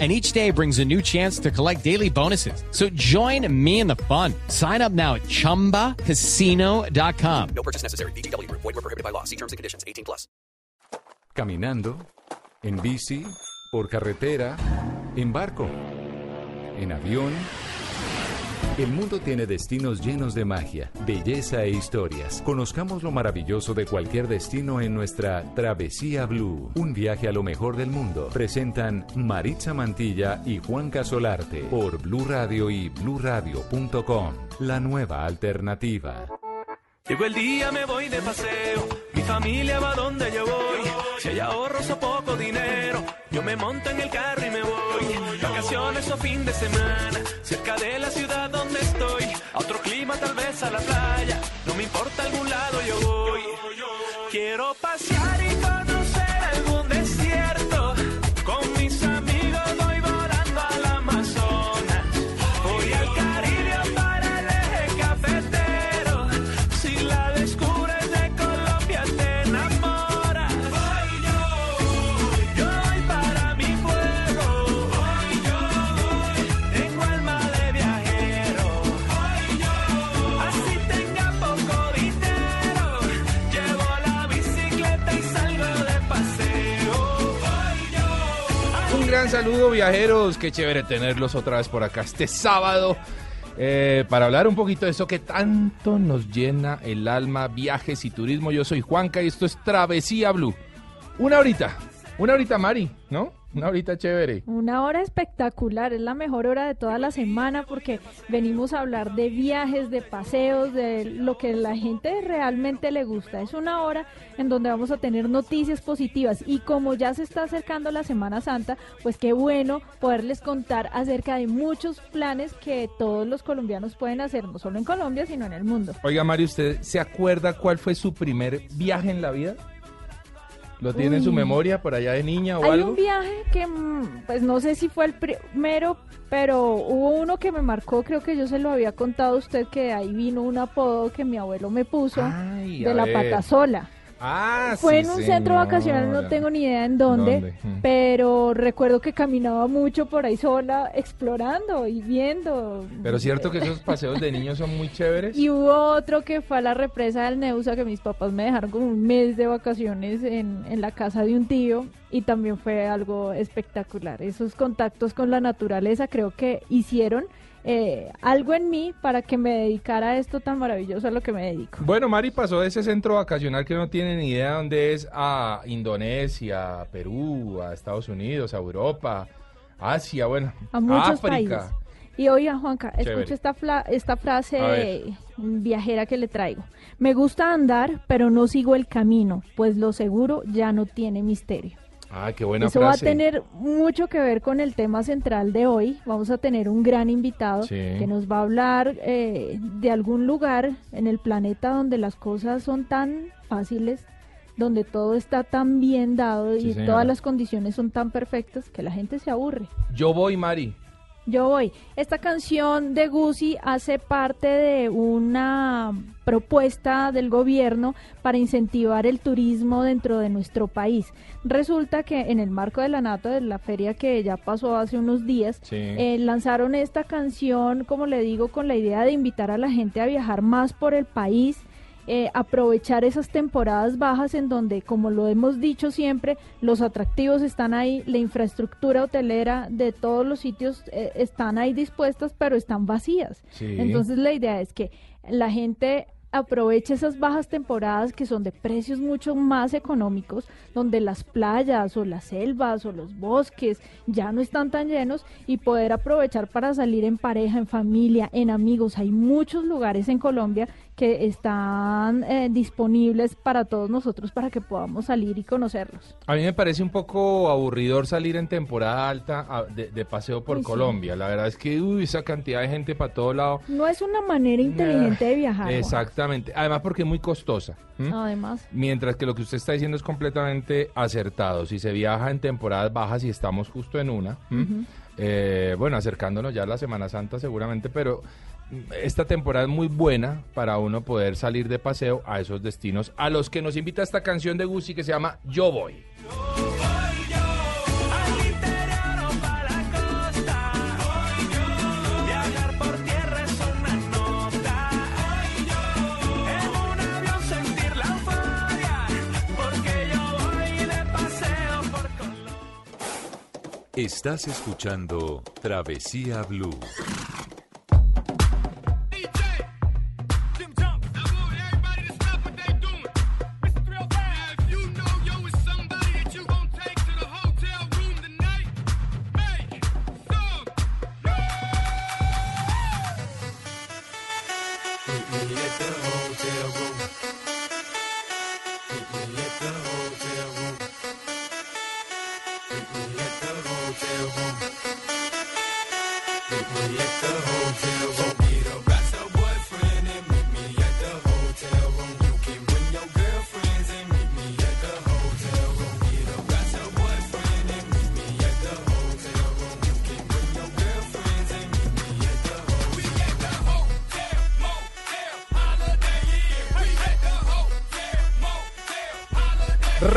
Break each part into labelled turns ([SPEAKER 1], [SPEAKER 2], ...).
[SPEAKER 1] and each day brings a new chance to collect daily bonuses. So join me in the fun. Sign up now at ChumbaCasino.com.
[SPEAKER 2] No purchase necessary. BGW. Void were prohibited by law. See terms and conditions. 18 plus.
[SPEAKER 3] Caminando, en bici, por carretera, en barco, en avión. El mundo tiene destinos llenos de magia, belleza e historias. Conozcamos lo maravilloso de cualquier destino en nuestra Travesía Blue. Un viaje a lo mejor del mundo. Presentan Maritza Mantilla y Juan Casolarte por Blue Radio y bluradio.com. La nueva alternativa.
[SPEAKER 4] Llegó el día, me voy de paseo. Mi familia va donde yo voy. Si hay ahorros o poco dinero, yo me monto en el carro y me voy. Vacaciones o fin de semana, cerca de la ciudad. A otro clima, tal vez a la playa. No me importa algún lado, yo voy. Quiero pasear
[SPEAKER 5] gran saludo viajeros, qué chévere tenerlos otra vez por acá este sábado eh, para hablar un poquito de eso que tanto nos llena el alma, viajes y turismo. Yo soy Juanca y esto es Travesía Blue. Una horita, una horita Mari, ¿no? Una horita chévere.
[SPEAKER 6] Una hora espectacular, es la mejor hora de toda la semana porque venimos a hablar de viajes, de paseos, de lo que la gente realmente le gusta. Es una hora en donde vamos a tener noticias positivas y como ya se está acercando la Semana Santa, pues qué bueno poderles contar acerca de muchos planes que todos los colombianos pueden hacer, no solo en Colombia, sino en el mundo.
[SPEAKER 5] Oiga Mari, ¿usted se acuerda cuál fue su primer viaje en la vida? ¿Lo tiene en su memoria por allá de niña o
[SPEAKER 6] Hay
[SPEAKER 5] algo?
[SPEAKER 6] un viaje que, mm, pues no sé si fue el primero, pero hubo uno que me marcó, creo que yo se lo había contado a usted, que ahí vino un apodo que mi abuelo me puso
[SPEAKER 5] Ay,
[SPEAKER 6] de la
[SPEAKER 5] ver.
[SPEAKER 6] patasola.
[SPEAKER 5] Ah,
[SPEAKER 6] Fue
[SPEAKER 5] sí,
[SPEAKER 6] en un centro vacacional, no tengo ni idea en dónde,
[SPEAKER 5] ¿Dónde?
[SPEAKER 6] Pero recuerdo que caminaba mucho por ahí sola, explorando y viendo.
[SPEAKER 5] Pero cierto que esos paseos de niños son muy chéveres.
[SPEAKER 6] Y hubo otro que fue a la represa del Neusa, que mis papás me dejaron como un mes de vacaciones en, en la casa de un tío y también fue algo espectacular. Esos contactos con la naturaleza creo que hicieron eh, algo en mí para que me dedicara a esto tan maravilloso a lo que me dedico.
[SPEAKER 5] Bueno, Mari pasó de ese centro vacacional que no tiene ni idea dónde es a Indonesia, a Perú, a Estados Unidos, a Europa, Asia, bueno,
[SPEAKER 6] A muchos
[SPEAKER 5] África.
[SPEAKER 6] países. Y oiga, Juanca,
[SPEAKER 5] Chévere.
[SPEAKER 6] escucha esta, fla- esta frase viajera que le traigo. Me gusta andar, pero no sigo el camino, pues lo seguro ya no tiene misterio.
[SPEAKER 5] Ah, qué buena
[SPEAKER 6] Eso
[SPEAKER 5] frase.
[SPEAKER 6] va a tener mucho que ver con el tema central de hoy. Vamos a tener un gran invitado
[SPEAKER 5] Sí.
[SPEAKER 6] que nos va a hablar eh, de algún lugar en el planeta donde las cosas son tan fáciles, donde todo está tan bien dado
[SPEAKER 5] Sí,
[SPEAKER 6] y
[SPEAKER 5] señora.
[SPEAKER 6] todas las condiciones son tan perfectas que la gente se aburre.
[SPEAKER 5] Yo voy, Mari.
[SPEAKER 6] Yo voy. Esta canción de Gucci hace parte de una propuesta del gobierno para incentivar el turismo dentro de nuestro país. Resulta que en el marco de la Nata, de la feria que ya pasó hace unos días,
[SPEAKER 5] Sí.
[SPEAKER 6] eh, lanzaron esta canción, como le digo, con la idea de invitar a la gente a viajar más por el país, eh, aprovechar esas temporadas bajas en donde, como lo hemos dicho siempre, los atractivos están ahí, la infraestructura hotelera de todos los sitios eh, están ahí dispuestas, pero están vacías.
[SPEAKER 5] Sí.
[SPEAKER 6] Entonces la idea es que la gente aproveche esas bajas temporadas que son de precios mucho más económicos, donde las playas o las selvas o los bosques ya no están tan llenos y poder aprovechar para salir en pareja, en familia, en amigos. Hay muchos lugares en Colombia que están eh, disponibles para todos nosotros para que podamos salir y conocerlos.
[SPEAKER 5] A mí me parece un poco aburridor salir en temporada alta a- de, de paseo por
[SPEAKER 6] sí.
[SPEAKER 5] Colombia. La verdad es que, uy, esa cantidad de gente para todo lado.
[SPEAKER 6] No es una manera inteligente de viajar. Juan.
[SPEAKER 5] Exactamente. Además porque es muy costosa.
[SPEAKER 6] Además,
[SPEAKER 5] Mientras que lo que usted está diciendo es completamente acertado. Si se viaja en temporadas bajas y estamos justo en una. Eh, bueno, acercándonos ya a la Semana Santa seguramente, pero esta temporada es muy buena para uno poder salir de paseo a esos destinos a los que nos invita esta canción de Gucci que se llama Yo Voy.
[SPEAKER 4] Al interior o pa' la costa. Viajar por tierra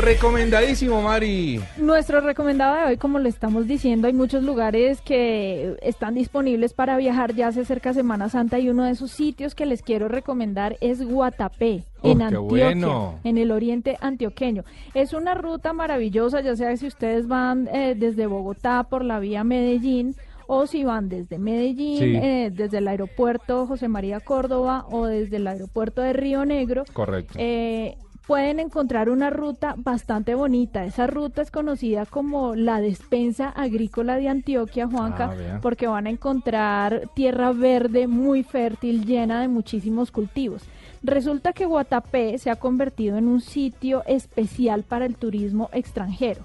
[SPEAKER 5] Recomendadísimo, Mari.
[SPEAKER 6] nuestro recomendado de hoy, como le estamos diciendo, hay muchos lugares que están disponibles para viajar. Ya se acerca Semana Santa y uno de esos sitios que les quiero recomendar es Guatapé.
[SPEAKER 5] Oh,
[SPEAKER 6] en Antioquia,
[SPEAKER 5] bueno.
[SPEAKER 6] en el oriente antioqueño. Es una ruta maravillosa, ya sea si ustedes van eh, desde Bogotá por la vía Medellín o si van desde Medellín,
[SPEAKER 5] Sí.
[SPEAKER 6] eh, desde el aeropuerto José María Córdoba o desde el aeropuerto de Río Negro.
[SPEAKER 5] Correcto.
[SPEAKER 6] Eh, pueden encontrar una ruta bastante bonita. Esa ruta es conocida como la despensa agrícola de Antioquia, Juanca,
[SPEAKER 5] Ah,
[SPEAKER 6] porque van a encontrar tierra verde muy fértil, llena de muchísimos cultivos. Resulta que Guatapé se ha convertido en un sitio especial para el turismo extranjero.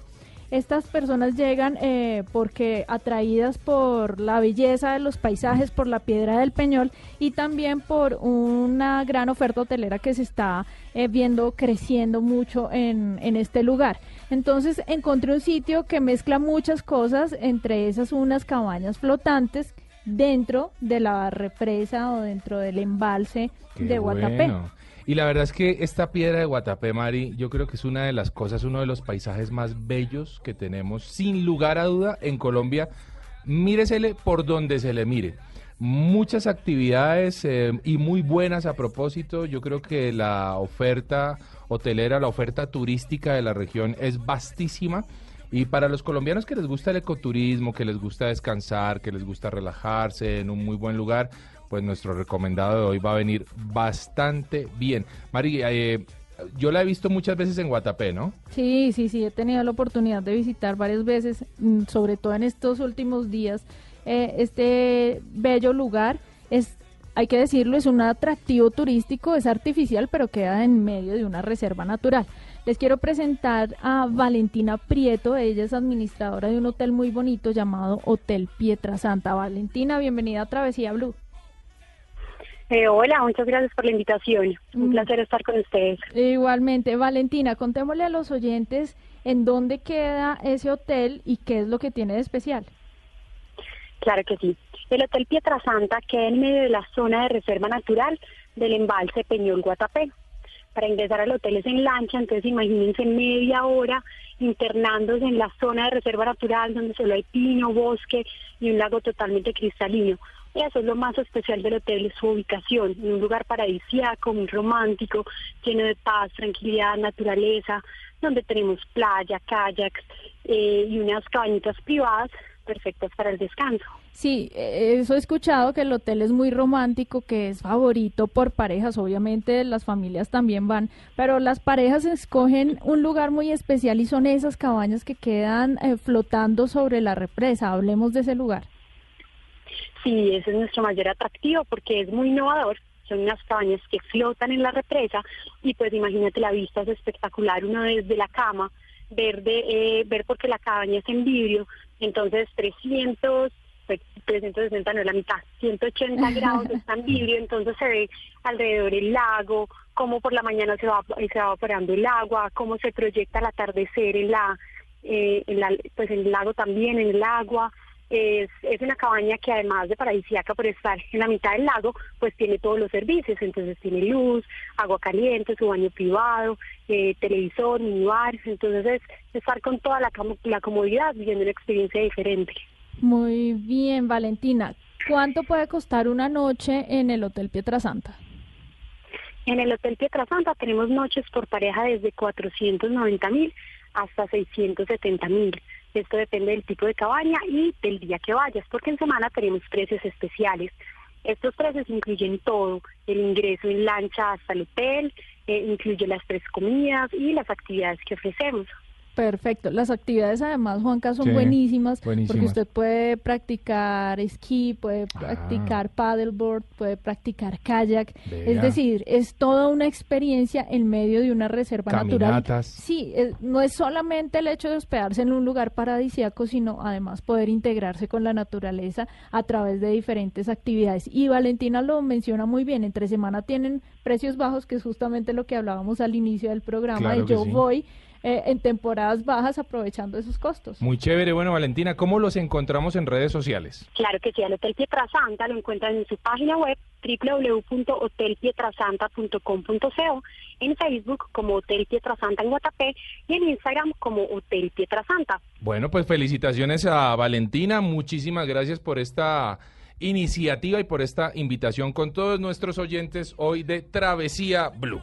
[SPEAKER 6] Estas personas llegan eh, porque atraídas por la belleza de los paisajes, por la piedra del Peñol y también por una gran oferta hotelera que se está eh, viendo creciendo mucho en, en este lugar. Entonces encontré un sitio que mezcla muchas cosas, entre esas unas cabañas flotantes dentro de la represa o dentro del embalse
[SPEAKER 5] Qué
[SPEAKER 6] de Guatapé.
[SPEAKER 5] bueno. Y la verdad es que esta piedra de Guatapé, Mari, yo creo que es una de las cosas, uno de los paisajes más bellos que tenemos, sin lugar a duda, en Colombia. Míresele por donde se le mire. Muchas actividades eh, y muy buenas a propósito. Yo creo que la oferta hotelera, la oferta turística de la región es vastísima. Y para los colombianos que les gusta el ecoturismo, que les gusta descansar, que les gusta relajarse en un muy buen lugar, pues nuestro recomendado de hoy va a venir bastante bien. Mari, eh, yo la he visto muchas veces en Guatapé, ¿no?
[SPEAKER 6] Sí, sí, sí, he tenido la oportunidad de visitar varias veces, mm, sobre todo en estos últimos días, eh, este bello lugar. Es, hay que decirlo, es un atractivo turístico, es artificial, pero queda en medio de una reserva natural. Les quiero presentar a Valentina Prieto, ella es administradora de un hotel muy bonito llamado Hotel Pietrasanta. Valentina, bienvenida a Travesía Blue.
[SPEAKER 7] Eh, hola, muchas gracias por la invitación. Un
[SPEAKER 6] Mm.
[SPEAKER 7] placer estar con ustedes.
[SPEAKER 6] Igualmente, Valentina, contémosle a los oyentes en dónde queda ese hotel y qué es lo que tiene de especial.
[SPEAKER 7] Claro que sí. El Hotel Pietrasanta queda en medio de la zona de reserva natural del embalse Peñol Guatapé. Para ingresar al hotel es en lancha, entonces imagínense media hora internándose en la zona de reserva natural donde solo hay pino, bosque y un lago totalmente cristalino. Eso es lo más especial del hotel, es su ubicación, en un lugar paradisíaco, muy romántico, lleno de paz, tranquilidad, naturaleza, donde tenemos playa, kayaks eh, y unas cabañitas privadas perfectas para el descanso.
[SPEAKER 6] Sí, eh, eso he escuchado que el hotel es muy romántico, que es favorito por parejas, obviamente las familias también van, pero las parejas escogen un lugar muy especial y son esas cabañas que quedan eh, flotando sobre la represa. Hablemos de ese lugar.
[SPEAKER 7] Sí, ese es nuestro mayor atractivo porque es muy innovador. son unas cabañas que flotan en la represa y pues imagínate la vista es espectacular, uno desde la cama, ver, de, eh, ver porque la cabaña es en vidrio, entonces 300, pues, 360 no es la mitad, 180 grados está en vidrio, entonces se ve alrededor el lago, cómo por la mañana se va, se va evaporando el agua, cómo se proyecta el atardecer en la, eh, en la, pues en el lago también, en el agua, es, es una cabaña que además de paradisíaca por estar en la mitad del lago, pues tiene todos los servicios, entonces tiene luz, agua caliente, su baño privado, eh, televisor, minibar, entonces es estar con toda la, com- la comodidad viviendo una experiencia diferente.
[SPEAKER 6] Muy bien, Valentina. ¿Cuánto puede costar una noche en el Hotel Pietrasanta?
[SPEAKER 7] En el Hotel Pietrasanta tenemos noches por pareja desde 490 mil hasta 670 mil. Esto depende del tipo de cabaña y del día que vayas, porque en semana tenemos precios especiales. Estos precios incluyen todo, el ingreso en lancha hasta el hotel, eh, incluye las tres comidas y las actividades que ofrecemos.
[SPEAKER 6] Perfecto. Las actividades además, Juanca, son
[SPEAKER 5] Sí,
[SPEAKER 6] buenísimas, porque
[SPEAKER 5] buenísimas.
[SPEAKER 6] usted puede practicar esquí, puede
[SPEAKER 5] Ah.
[SPEAKER 6] practicar paddleboard, puede practicar kayak.
[SPEAKER 5] Vea.
[SPEAKER 6] Es decir, es toda una experiencia en medio de una reserva natural. Sí, es- no es solamente el hecho de hospedarse en un lugar paradisíaco, sino además poder integrarse con la naturaleza a través de diferentes actividades. Y Valentina lo menciona muy bien, entre semana tienen precios bajos, que es justamente lo que hablábamos al inicio del programa,
[SPEAKER 5] Claro
[SPEAKER 6] de
[SPEAKER 5] que
[SPEAKER 6] yo
[SPEAKER 5] sí.
[SPEAKER 6] voy eh, en temporadas bajas aprovechando esos costos.
[SPEAKER 5] Muy chévere. Bueno, Valentina, ¿cómo los encontramos en redes sociales?
[SPEAKER 7] Claro que sí, al Hotel Pietrasanta lo encuentran en su página web www.hotelpietrasanta.com.co, en Facebook como Hotel Pietrasanta en Guatapé y en Instagram como Hotel Pietrasanta.
[SPEAKER 5] Bueno, pues felicitaciones a Valentina. Muchísimas gracias por esta iniciativa y por esta invitación con todos nuestros oyentes hoy de Travesía Blue.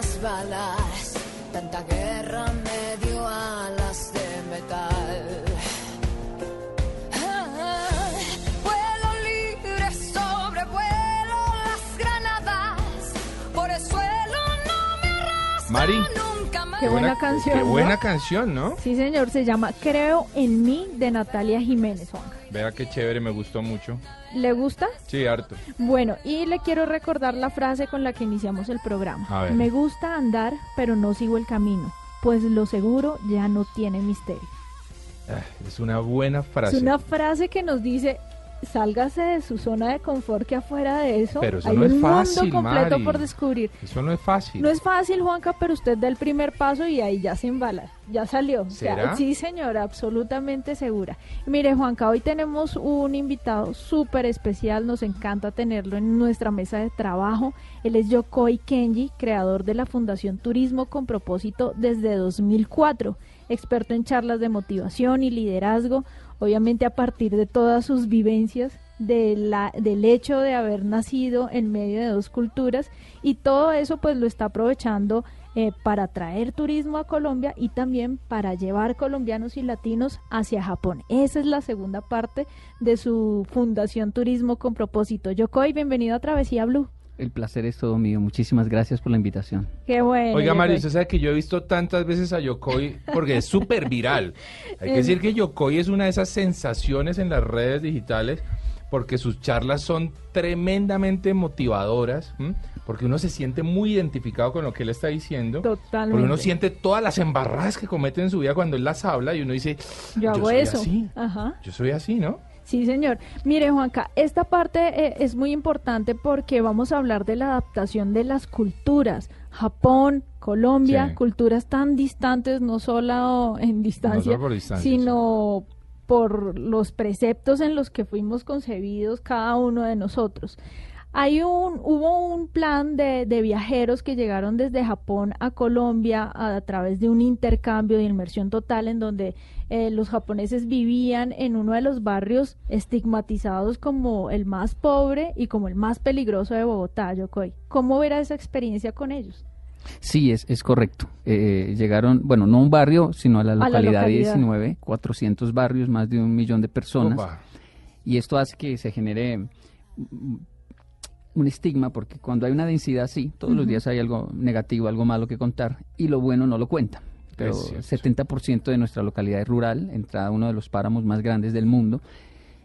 [SPEAKER 8] Las balas.
[SPEAKER 6] Qué buena canción,
[SPEAKER 5] Qué
[SPEAKER 6] ¿no?
[SPEAKER 5] buena canción, ¿no?
[SPEAKER 6] Sí, señor, se llama Creo en mí de Natalia Jiménez.
[SPEAKER 5] Vea qué chévere, me gustó mucho.
[SPEAKER 6] ¿Le gusta?
[SPEAKER 5] Sí, harto.
[SPEAKER 6] Bueno, y le quiero recordar la frase con la que iniciamos el programa.
[SPEAKER 5] A ver.
[SPEAKER 6] Me gusta andar, pero no sigo el camino, pues lo seguro ya no tiene misterio.
[SPEAKER 5] Ah, Es una buena frase.
[SPEAKER 6] Es una frase que nos dice, sálgase de su zona de confort que afuera de eso
[SPEAKER 5] Pero eso
[SPEAKER 6] hay
[SPEAKER 5] no es
[SPEAKER 6] un
[SPEAKER 5] fácil,
[SPEAKER 6] mundo completo
[SPEAKER 5] Mari.
[SPEAKER 6] por descubrir.
[SPEAKER 5] Eso no es fácil.
[SPEAKER 6] No es fácil, Juanca, pero usted da el primer paso y ahí ya se embala. Ya salió. O sea,
[SPEAKER 5] ¿Será?
[SPEAKER 6] sí, señora, absolutamente segura. Mire, Juanca, hoy tenemos un invitado súper especial. Nos encanta tenerlo en nuestra mesa de trabajo. Él es Yokoi Kenji, creador de la Fundación Turismo con propósito desde 2004. Experto en charlas de motivación y liderazgo. Obviamente a partir de todas sus vivencias de la, del hecho de haber nacido en medio de dos culturas y todo eso pues lo está aprovechando eh, para traer turismo a Colombia y también para llevar colombianos y latinos hacia Japón. Esa es la segunda parte de su Fundación Turismo con propósito. Yokoi, bienvenido a Travesía Blue.
[SPEAKER 9] El placer es todo mío. Muchísimas gracias por la invitación.
[SPEAKER 6] Qué bueno.
[SPEAKER 5] Oiga, Mario, usted sabe que yo he visto tantas veces a Yokoi porque es súper viral. Hay que decir que Yokoi es una de esas sensaciones en las redes digitales porque sus charlas son tremendamente motivadoras, ¿m? porque uno se siente muy identificado con lo que él está diciendo.
[SPEAKER 6] Totalmente.
[SPEAKER 5] Porque uno siente todas las embarradas que comete en su vida cuando él las habla y uno dice,
[SPEAKER 6] Yo hago
[SPEAKER 5] soy
[SPEAKER 6] eso.
[SPEAKER 5] así,
[SPEAKER 6] Ajá.
[SPEAKER 5] yo soy así, ¿no?
[SPEAKER 6] Sí, señor. Mire, Juanca, esta parte eh, es muy importante porque vamos a hablar de la adaptación de las culturas. Japón, Colombia,
[SPEAKER 5] Sí.
[SPEAKER 6] culturas tan distantes, no solo en distancia,
[SPEAKER 5] solo por distancia,
[SPEAKER 6] sino por los preceptos en los que fuimos concebidos cada uno de nosotros. Hay un, hubo un plan de, de viajeros que llegaron desde Japón a Colombia a, a través de un intercambio de inmersión total en donde eh, los japoneses vivían en uno de los barrios estigmatizados como el más pobre y como el más peligroso de Bogotá, Yokoi. ¿Cómo era esa experiencia con ellos?
[SPEAKER 9] Sí, es, es correcto. Eh, llegaron, bueno, no a un barrio, sino a la
[SPEAKER 6] la
[SPEAKER 9] localidad,
[SPEAKER 6] localidad.
[SPEAKER 9] 19, 400 barrios, más de un millón de personas.
[SPEAKER 5] Opa.
[SPEAKER 9] Y esto hace que se genere un estigma, porque cuando hay una densidad así, todos los días hay algo negativo, algo malo que contar, y lo bueno no lo cuenta. Pero
[SPEAKER 5] Es cierto.
[SPEAKER 9] 70% de nuestra localidad es rural, entrada a uno de los páramos más grandes del mundo,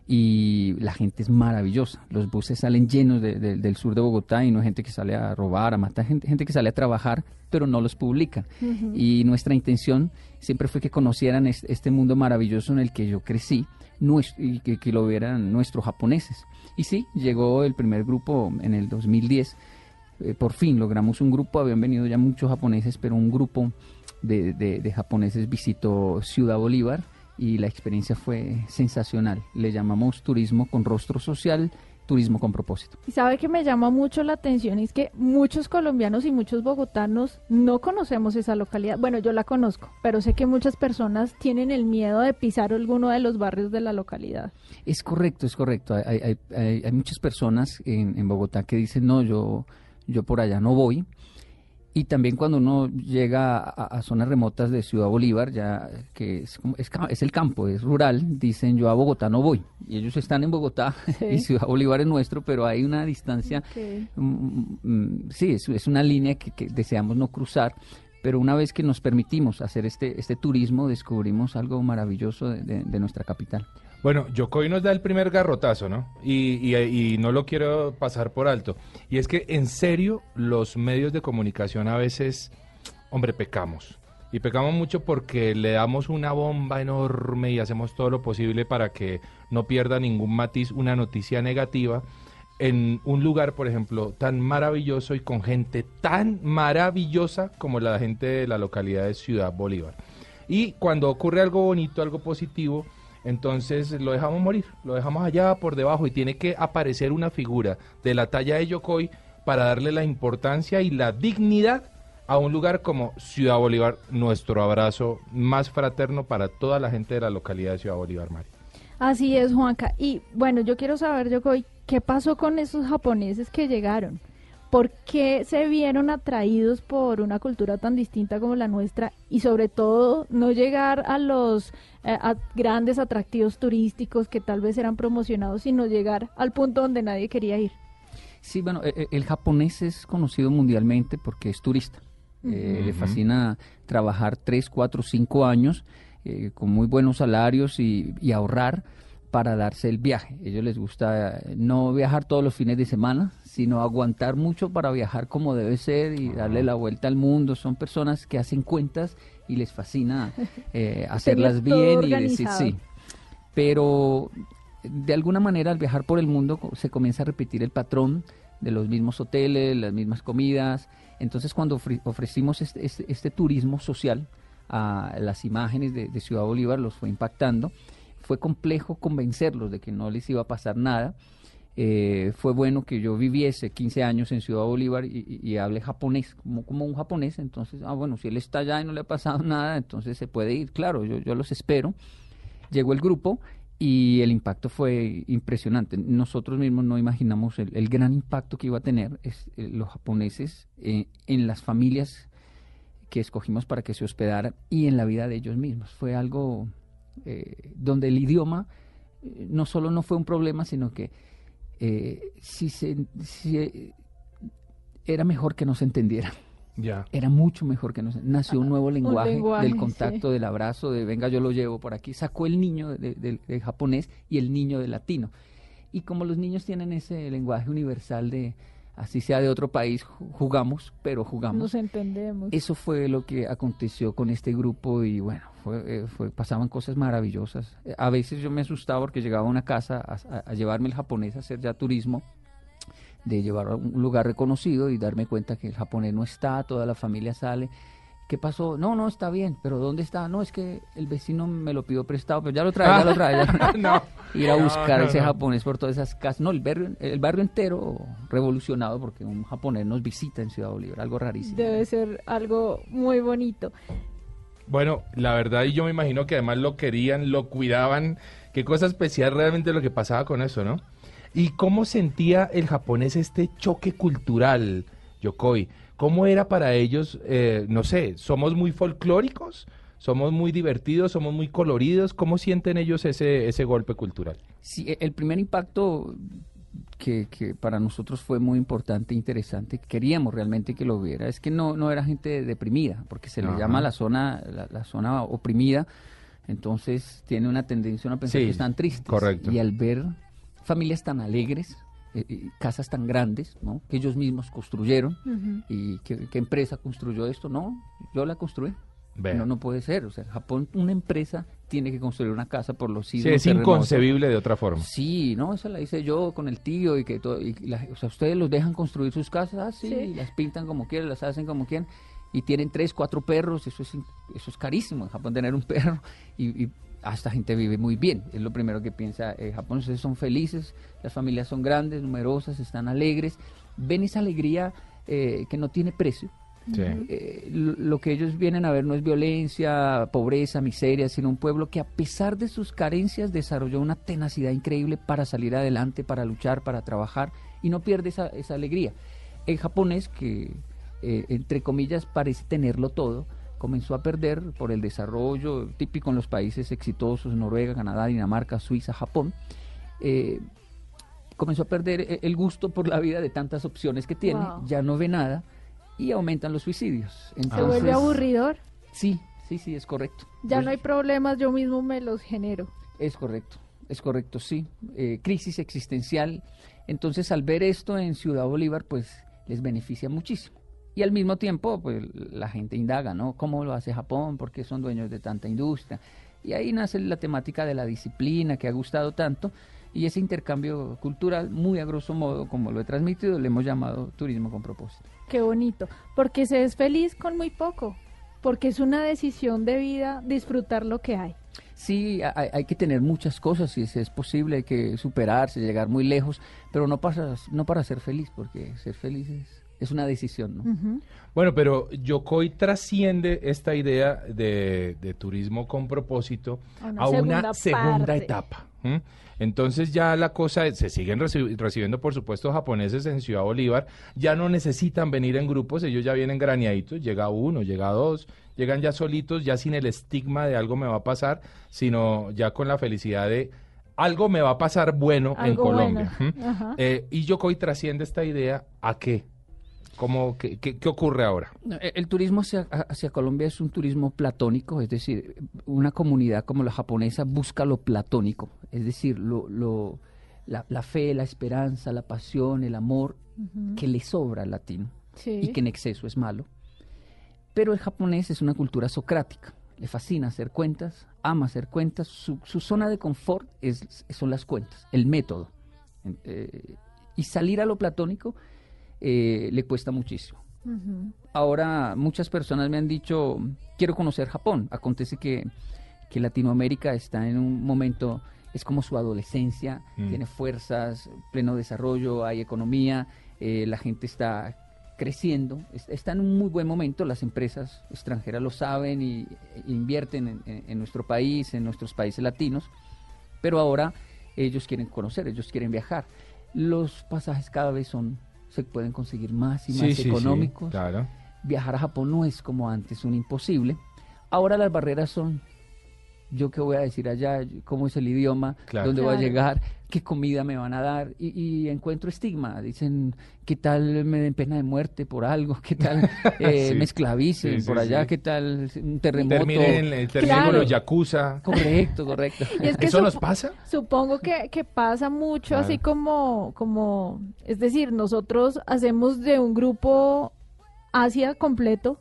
[SPEAKER 9] y la gente es maravillosa. Los buses salen llenos de- de- del sur de Bogotá y no hay gente que sale a robar, a matar, gente, gente que sale a trabajar, pero no los publican. Y nuestra intención siempre fue que conocieran es- este mundo maravilloso en el que yo crecí y que, que lo vieran nuestros japoneses. Y sí, llegó el primer grupo en el 2010. eh, por fin logramos un grupo, habían venido ya muchos japoneses, pero un grupo de, de- de japoneses visitó Ciudad Bolívar y la experiencia fue sensacional. Le llamamos turismo con rostro social, turismo con propósito.
[SPEAKER 6] Y sabe que me llama mucho la atención es que muchos colombianos y muchos bogotanos no conocemos esa localidad. Bueno, yo la conozco, pero sé que muchas personas tienen el miedo de pisar alguno de los barrios de la localidad.
[SPEAKER 9] Es correcto, es correcto. Hay, hay- hay- hay muchas personas en, en Bogotá que dicen, no, yo, yo por allá no voy. Y también cuando uno llega a, a zonas remotas de Ciudad Bolívar, ya que es, es, es el campo, es rural, dicen yo a Bogotá no voy. Y ellos están en Bogotá
[SPEAKER 6] Sí.
[SPEAKER 9] y Ciudad Bolívar es nuestro, pero hay una distancia. Mm, mm, sí, es, es una línea que, que deseamos no cruzar, pero una vez que nos permitimos hacer este, este turismo, descubrimos algo maravilloso de, de- de nuestra capital.
[SPEAKER 5] Bueno, Yokoi nos da el primer garrotazo, ¿no? Y, y- y no lo quiero pasar por alto. Y es que, en serio, los medios de comunicación a veces, hombre, pecamos. Y pecamos mucho porque le damos una bomba enorme y hacemos todo lo posible para que no pierda ningún matiz una noticia negativa en un lugar, por ejemplo, tan maravilloso y con gente tan maravillosa como la gente de la localidad de Ciudad Bolívar. Y cuando ocurre algo bonito, algo positivo, entonces lo dejamos morir, lo dejamos allá por debajo y tiene que aparecer una figura de la talla de Yokoi para darle la importancia y la dignidad a un lugar como Ciudad Bolívar. Nuestro abrazo más fraterno para toda la gente de la localidad de Ciudad Bolívar, Mari.
[SPEAKER 6] Así es, Juanca. Y bueno, yo quiero saber, Yokoi, ¿qué pasó con esos japoneses que llegaron? ¿Por qué se vieron atraídos por una cultura tan distinta como la nuestra? Y sobre todo, no llegar a los eh, a grandes atractivos turísticos que tal vez eran promocionados, sino llegar al punto donde nadie quería ir.
[SPEAKER 9] Sí, bueno, e- e- el japonés es conocido mundialmente porque es turista. Eh, Le fascina trabajar 3, 4, 5 años eh, con muy buenos salarios y, y ahorrar para darse el viaje. A ellos les gusta eh, no viajar todos los fines de semana, sino aguantar mucho para viajar como debe ser y darle la vuelta al mundo. Son personas que hacen cuentas y les fascina eh, hacerlas bien y decir sí. Pero de alguna manera al viajar por el mundo se comienza a repetir el patrón de los mismos hoteles, las mismas comidas. Entonces cuando ofre- ofrecimos este, este- este turismo social a las imágenes de, de Ciudad Bolívar, los fue impactando. Fue complejo convencerlos de que no les iba a pasar nada. Eh, fue bueno que yo viviese 15 años en Ciudad Bolívar y, y- hable japonés, como, un japonés. Entonces, ah, bueno, si él está allá y no le ha pasado nada, entonces se puede ir. Claro, yo, yo los espero. Llegó el grupo y el impacto fue impresionante. Nosotros mismos no imaginamos el, gran impacto que iba a tener eh, los japoneses eh, en las familias que escogimos para que se hospedaran y en la vida de ellos mismos. Fue algo eh, donde el idioma eh, no solo no fue un problema, sino que eh, si se, si, era mejor que no se entendieran.
[SPEAKER 5] Ya.
[SPEAKER 9] Era mucho mejor que no se... Nació un nuevo lenguaje,
[SPEAKER 6] lenguaje,
[SPEAKER 9] del contacto,
[SPEAKER 6] sí.
[SPEAKER 9] del abrazo, de venga, yo lo llevo por aquí. Sacó el niño de, de- de japonés y el niño de latino. Y como los niños tienen ese lenguaje universal de, así sea de otro país, ju- jugamos, pero jugamos.
[SPEAKER 6] Nos entendemos.
[SPEAKER 9] Eso fue lo que aconteció con este grupo y bueno, fue, eh, fue- pasaban cosas maravillosas. A veces yo me asustaba porque llegaba a una casa a, a- a llevarme el japonés a hacer ya turismo, de llevar a un lugar reconocido y darme cuenta que el japonés no está, toda la familia sale. ¿Qué pasó? No, no, está bien, pero ¿dónde está? No, es que el vecino me lo pidió prestado, pero ya lo trae, ya lo trae. ya lo trae.
[SPEAKER 5] No.
[SPEAKER 9] Ir a
[SPEAKER 5] No,
[SPEAKER 9] buscar
[SPEAKER 5] no,
[SPEAKER 9] ese
[SPEAKER 5] no.
[SPEAKER 9] japonés por todas esas casas. No, el barrio, el barrio entero revolucionado porque un japonés nos visita en Ciudad Bolívar, algo rarísimo.
[SPEAKER 6] Debe ser algo muy bonito.
[SPEAKER 5] Bueno, la verdad, y yo me imagino que además lo querían, lo cuidaban. Qué cosa especial realmente lo que pasaba con eso, ¿no? ¿Y cómo sentía el japonés este choque cultural, Yokoi? ¿Cómo era para ellos? eh, no sé, ¿somos muy folclóricos? ¿Somos muy divertidos? ¿Somos muy coloridos? ¿Cómo sienten ellos ese, ese golpe cultural?
[SPEAKER 9] Sí, e- el primer impacto que, que para nosotros fue muy importante e interesante, queríamos realmente que lo viera, es que no, no era gente deprimida, porque se le
[SPEAKER 5] Ajá.
[SPEAKER 9] llama la zona, la, la zona oprimida, entonces tiene una tendencia a pensar
[SPEAKER 5] Sí,
[SPEAKER 9] que están tristes.
[SPEAKER 5] correcto.
[SPEAKER 9] Y al ver familias tan alegres, eh, eh, casas tan grandes, ¿no? que ellos mismos construyeron. ¿y qué, qué empresa construyó esto? No, yo la construí. No, no puede ser. O sea, Japón, una empresa tiene que construir una casa por los
[SPEAKER 5] Sí,
[SPEAKER 9] sismos,
[SPEAKER 5] es inconcebible de otra forma.
[SPEAKER 9] Sí, no, esa la hice yo con el tío y que todo, y la- o sea, ustedes los dejan construir sus casas, ah, sí,
[SPEAKER 6] Sí.
[SPEAKER 9] y las pintan como quieren, las hacen como quieren, y tienen tres, cuatro perros, eso es, eso es carísimo en Japón tener un perro, y, y esta gente vive muy bien, es lo primero que piensa eh, Japón, son felices, las familias son grandes, numerosas, están alegres, ven esa alegría eh, que no tiene precio,
[SPEAKER 5] Sí.
[SPEAKER 9] eh, lo, lo que ellos vienen a ver no es violencia, pobreza, miseria, sino un pueblo que a pesar de sus carencias desarrolló una tenacidad increíble para salir adelante, para luchar, para trabajar y no pierde esa, esa alegría. El japonés, que eh, entre comillas parece tenerlo todo, comenzó a perder por el desarrollo típico en los países exitosos, Noruega, Canadá, Dinamarca, Suiza, Japón. eh, comenzó a perder e- el gusto por la vida de tantas opciones que tiene,
[SPEAKER 6] Wow.
[SPEAKER 9] ya no ve nada y aumentan los suicidios.
[SPEAKER 6] Se
[SPEAKER 9] Entonces,
[SPEAKER 6] vuelve aburridor.
[SPEAKER 9] Sí, sí, sí, es correcto.
[SPEAKER 6] Ya
[SPEAKER 9] Pues,
[SPEAKER 6] no hay problemas, yo mismo me los genero.
[SPEAKER 9] Es correcto, es correcto, sí. Eh, crisis existencial. Entonces, al ver esto en Ciudad Bolívar, pues les beneficia muchísimo. Y al mismo tiempo, pues la gente indaga, ¿no? ¿Cómo lo hace Japón? ¿Por qué son dueños de tanta industria? Y ahí nace la temática de la disciplina que ha gustado tanto y ese intercambio cultural, muy a grosso modo, como lo he transmitido, le hemos llamado turismo con propósito.
[SPEAKER 6] Qué bonito. Porque se es feliz con muy poco. Porque es una decisión de vida disfrutar lo que hay.
[SPEAKER 9] Sí, hay, hay que tener muchas cosas, si es, es posible, hay que superarse, llegar muy lejos, pero no para, no para ser feliz, porque ser feliz es, es una decisión, ¿no?
[SPEAKER 5] Bueno, pero Yokoi trasciende esta idea de, de turismo con propósito
[SPEAKER 6] A una
[SPEAKER 5] a una
[SPEAKER 6] segunda parte.
[SPEAKER 5] etapa. Entonces ya la cosa, es- se siguen reci- recibiendo por supuesto japoneses en Ciudad Bolívar, ya no necesitan venir en grupos, ellos ya vienen graneaditos, llega uno, llega dos, llegan ya solitos, ya sin el estigma de algo me va a pasar, sino ya con la felicidad de algo me va a pasar bueno en Colombia.
[SPEAKER 6] bueno.
[SPEAKER 5] Eh, y Yokoi trasciende esta idea a qué? ¿Cómo, qué, qué- qué ocurre ahora?
[SPEAKER 9] E- El turismo hacia, hacia Colombia es un turismo platónico, es decir, una comunidad como la japonesa busca lo platónico, es decir, lo, lo- la, la fe, la esperanza, la pasión, el amor que le sobra al latino
[SPEAKER 6] Sí.
[SPEAKER 9] y que en exceso es malo. Pero el japonés es una cultura socrática, le fascina hacer cuentas, ama hacer cuentas, su, su zona de confort es, son las cuentas, el método. Eh, y salir a lo platónico eh, le cuesta muchísimo. Ahora muchas personas me han dicho, quiero conocer Japón. Acontece que, que Latinoamérica está en un momento, es como su adolescencia,
[SPEAKER 5] Mm.
[SPEAKER 9] tiene fuerzas, pleno desarrollo, hay economía, eh, la gente está creciendo, es- está en un muy buen momento, las empresas extranjeras lo saben y, e invierten en, en- en nuestro país, en nuestros países latinos, pero ahora ellos quieren conocer, ellos quieren viajar. Los pasajes cada vez son, se pueden conseguir más y
[SPEAKER 5] Sí,
[SPEAKER 9] más
[SPEAKER 5] sí, sí,
[SPEAKER 9] económicos
[SPEAKER 5] claro.
[SPEAKER 9] viajar a Japón no es como antes un imposible. Ahora las barreras son, yo qué voy a decir allá, cómo es el idioma,
[SPEAKER 5] Claro.
[SPEAKER 9] dónde voy a
[SPEAKER 6] Claro.
[SPEAKER 9] llegar, qué comida me van a dar y, y encuentro estigma. Dicen, ¿qué tal me den pena de muerte por algo? ¿Qué tal eh,
[SPEAKER 5] Sí.
[SPEAKER 9] me esclavicen
[SPEAKER 5] Sí, sí,
[SPEAKER 9] por allá?
[SPEAKER 5] sí.
[SPEAKER 9] ¿Qué tal un terremoto?
[SPEAKER 5] Terminen, terminen
[SPEAKER 6] Claro.
[SPEAKER 5] con los yakuza.
[SPEAKER 9] Correcto, correcto.
[SPEAKER 6] Y es que
[SPEAKER 5] ¿Eso nos pasa?
[SPEAKER 6] Supongo que, que pasa mucho,
[SPEAKER 5] Claro.
[SPEAKER 6] así como, como, es decir, nosotros hacemos de un grupo Asia completo,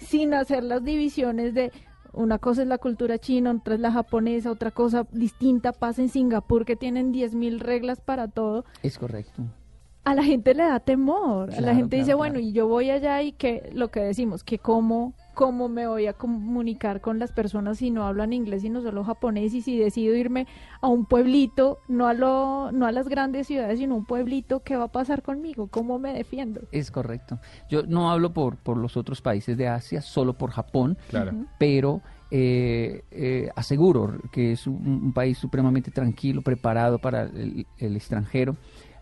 [SPEAKER 6] sin hacer las divisiones de una cosa es la cultura china, otra es la japonesa, otra cosa distinta pasa en Singapur, que tienen 10.000 reglas para todo.
[SPEAKER 9] Es correcto.
[SPEAKER 6] A la gente le da temor, a la
[SPEAKER 9] Claro,
[SPEAKER 6] gente dice,
[SPEAKER 9] claro,
[SPEAKER 6] bueno, y yo voy allá y que lo que decimos, que cómo, cómo me voy a comunicar con las personas si no hablan inglés sino solo japonés y si decido irme a un pueblito, no a lo, no a las grandes ciudades, sino a un pueblito, ¿qué va a pasar conmigo? ¿Cómo me defiendo?
[SPEAKER 9] Es correcto. Yo no hablo por, por los otros países de Asia, solo por Japón.
[SPEAKER 5] Claro.
[SPEAKER 9] pero eh, eh, aseguro que es un, un país supremamente tranquilo, preparado para el, el extranjero.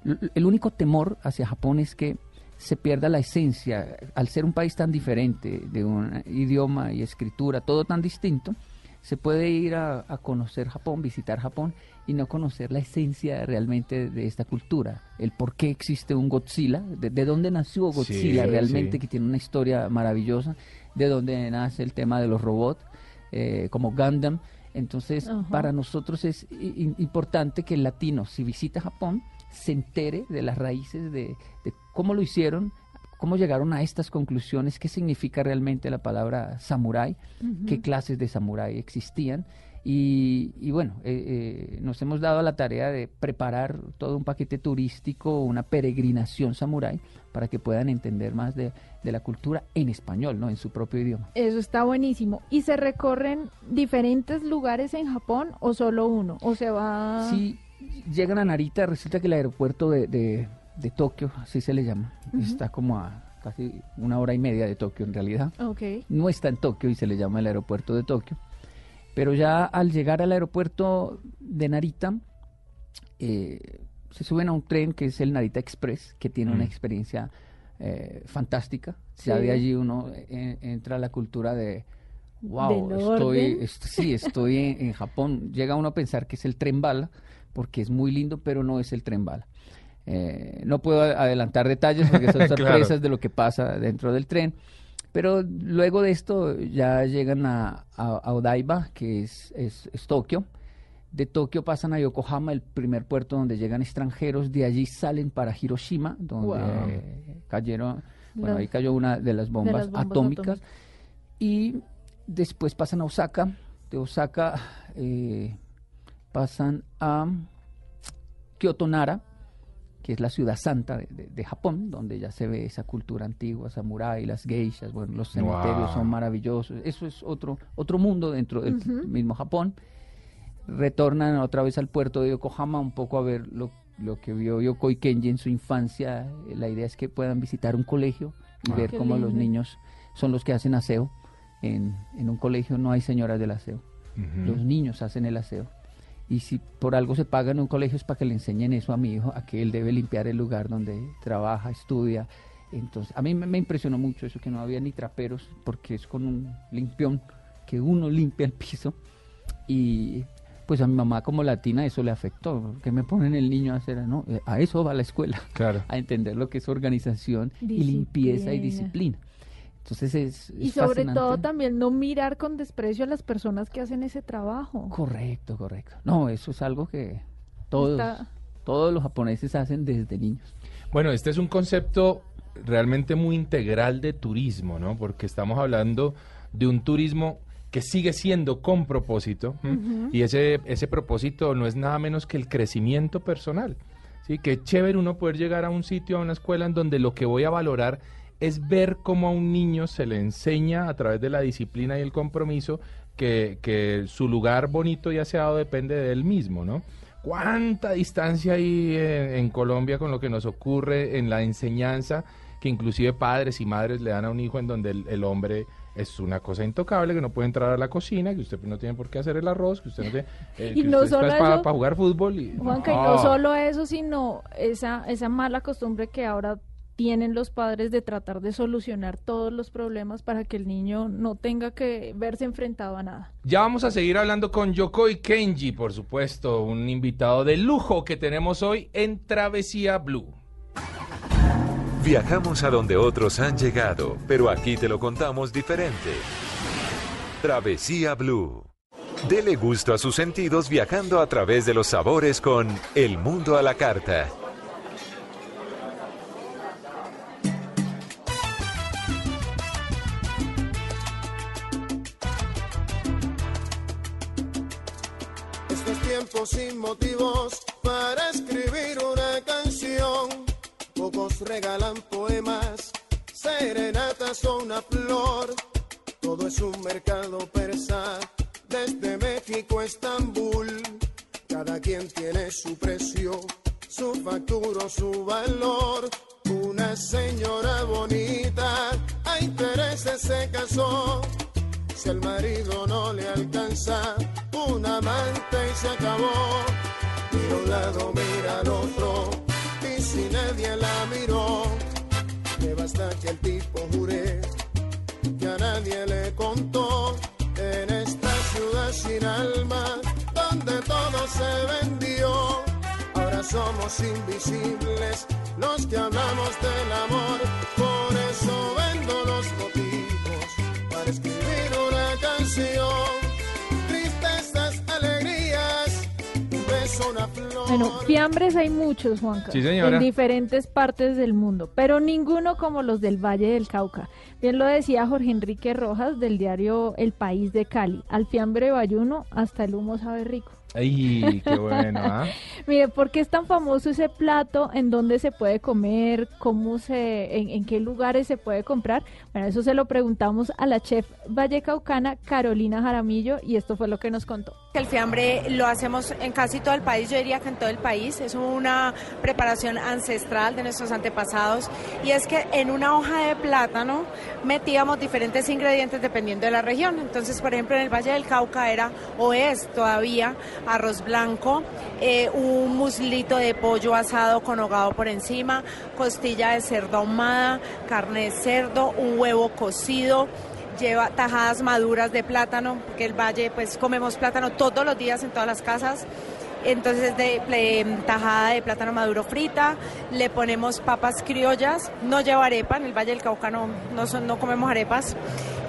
[SPEAKER 9] L- El único temor hacia Japón es que se pierda la esencia, al ser un país tan diferente, de un idioma y escritura, todo tan distinto, se puede ir a, a conocer Japón, visitar Japón y no conocer la esencia realmente de esta cultura, el por qué existe un Godzilla, de, de dónde nació Godzilla
[SPEAKER 5] Sí,
[SPEAKER 9] realmente,
[SPEAKER 5] sí.
[SPEAKER 9] que tiene una historia maravillosa, de dónde nace el tema de los robots, eh, como Gundam. Entonces, para nosotros es importante que el latino, si visita Japón, se entere de las raíces de, de cómo lo hicieron, cómo llegaron a estas conclusiones, qué significa realmente la palabra samurái, qué clases de samurái existían. Y, y bueno, eh, eh, nos hemos dado la tarea de preparar todo un paquete turístico, una peregrinación samurái, para que puedan entender más de, de la cultura en español, ¿no? En su propio idioma.
[SPEAKER 6] Eso está buenísimo. ¿Y se recorren diferentes lugares en Japón o solo uno? ¿O se va...?
[SPEAKER 9] Si llegan a Narita, resulta que el aeropuerto de, de, de Tokio, así se le llama, está como a casi una hora y media de Tokio en realidad.
[SPEAKER 6] Ok.
[SPEAKER 9] No está en Tokio y se le llama el aeropuerto de Tokio. Pero ya al llegar al aeropuerto de Narita, eh, se suben a un tren que es el Narita Express, que tiene una
[SPEAKER 5] Mm.
[SPEAKER 9] experiencia eh, fantástica. Ya
[SPEAKER 6] Sí.
[SPEAKER 9] de allí uno eh, entra a la cultura de, wow, estoy, est- sí, estoy en, en Japón. Llega uno a pensar que es el tren bala, porque es muy lindo, pero no es el tren bala. Eh, no puedo adelantar detalles porque son
[SPEAKER 5] Claro.
[SPEAKER 9] sorpresas de lo que pasa dentro del tren. Pero luego de esto ya llegan a, a- a Odaiba, que es, es- es Tokio. De Tokio pasan a Yokohama, el primer puerto donde llegan extranjeros. De allí salen para Hiroshima, donde
[SPEAKER 6] Wow.
[SPEAKER 9] cayeron, bueno,
[SPEAKER 6] Las-
[SPEAKER 9] ahí cayó una de las bombas,
[SPEAKER 6] las bombas
[SPEAKER 9] atómicas. Y después pasan a Osaka. De Osaka eh, pasan a Kyoto Nara, que es la ciudad santa de, de- de Japón, donde ya se ve esa cultura antigua, samurái, las geishas, bueno, los cementerios
[SPEAKER 5] Wow.
[SPEAKER 9] son maravillosos. Eso es otro, otro mundo dentro del mismo Japón. Retornan otra vez al puerto de Yokohama un poco a ver lo, lo que vio Yokoi Kenji en su infancia. La idea es que puedan visitar un colegio y
[SPEAKER 5] Ah.
[SPEAKER 9] ver cómo los niños son los que hacen aseo. En, en un colegio no hay señoras del aseo los niños hacen el aseo. Y si por algo se paga en un colegio es para que le enseñen eso a mi hijo, a que él debe limpiar el lugar donde trabaja, estudia. Entonces, a mí me, me impresionó mucho eso, que no había ni traperos, porque es con un limpión que uno limpia el piso. Y pues a mi mamá como latina eso le afectó, que me ponen el niño a hacer, no, a eso va la escuela,
[SPEAKER 5] Claro.
[SPEAKER 9] a entender lo que es organización y limpieza y
[SPEAKER 6] Disciplina.
[SPEAKER 9] Entonces es...
[SPEAKER 6] Y sobre todo también no mirar con desprecio a las personas que hacen ese trabajo.
[SPEAKER 9] Correcto, correcto. No, eso es algo que todos,
[SPEAKER 6] Está-
[SPEAKER 9] todos los japoneses hacen desde niños.
[SPEAKER 5] Bueno, este es un concepto realmente muy integral de turismo, ¿no? Porque estamos hablando de un turismo que sigue siendo con propósito, y ese, ese propósito no es nada menos que el crecimiento personal. ¿sí? Que chévere uno poder llegar a un sitio, a una escuela en donde lo que voy a valorar es ver cómo a un niño se le enseña a través de la disciplina y el compromiso que, que su lugar bonito y aseado depende de él mismo, ¿no? ¿Cuánta distancia hay en, en Colombia con lo que nos ocurre en la enseñanza que inclusive padres y madres le dan a un hijo en donde el, el hombre es una cosa intocable, que no puede entrar a la cocina, que usted no tiene por qué hacer el arroz, que usted no tiene... eh,
[SPEAKER 6] Y
[SPEAKER 5] que
[SPEAKER 6] no
[SPEAKER 5] usted
[SPEAKER 6] solo
[SPEAKER 5] está para, jugar fútbol y...
[SPEAKER 6] Juanca, y
[SPEAKER 5] No.
[SPEAKER 6] no solo eso, sino esa, esa mala costumbre que ahora tienen los padres de tratar de solucionar todos los problemas para que el niño no tenga que verse enfrentado a nada.
[SPEAKER 5] Ya vamos a seguir hablando con Yokoi Kenji, por supuesto, un invitado de lujo que tenemos hoy en Travesía Blue.
[SPEAKER 10] Viajamos a donde otros han llegado, pero aquí te lo contamos diferente. Travesía Blue. Dele gusto a sus sentidos viajando a través de los sabores con El Mundo a la Carta.
[SPEAKER 11] Sin motivos para escribir una canción. Pocos regalan poemas, serenatas o una flor. Todo es un mercado persa, desde México a Estambul. Cada quien tiene su precio, su factura, su valor. Una señora bonita a intereses se casó. Si el marido no le alcanza, un amante y se acabó. Mira un lado, mira al otro, y si nadie la miró, le basta que el tipo jure que a nadie le contó. En esta ciudad sin alma, donde todo se vendió, ahora somos invisibles los que hablamos del amor. Por eso vendo los motivos
[SPEAKER 6] Bueno, fiambres hay muchos, Juanca,
[SPEAKER 5] Sí, señora.
[SPEAKER 6] en diferentes partes del mundo, pero ninguno como los del Valle del Cauca. Bien lo decía Jorge Enrique Rojas del diario El País de Cali, al fiambre bayuno hasta el humo sabe rico.
[SPEAKER 5] Ay, qué bueno, ¿ah?
[SPEAKER 6] Mire, ¿por qué es tan famoso ese plato? ¿En dónde se puede comer? ¿Cómo se, en, en qué lugares se puede comprar? Bueno, eso se lo preguntamos a la chef vallecaucana Carolina Jaramillo y esto fue lo que nos contó.
[SPEAKER 12] El fiambre lo hacemos en casi todo el país, yo diría que en todo el país. Es una preparación ancestral de nuestros antepasados y es que en una hoja de plátano metíamos diferentes ingredientes dependiendo de la región. Entonces, por ejemplo, en el Valle del Cauca era o es todavía arroz blanco, eh, un muslito de pollo asado con hogado por encima, costilla de cerdo ahumada, carne de cerdo, un huevo cocido lleva tajadas maduras de plátano, porque el valle pues comemos plátano todos los días en todas las casas. Entonces de, de- tajada de plátano maduro frita, le ponemos papas criollas, no lleva arepa, en el Valle del Cauca no, no, comemos arepas.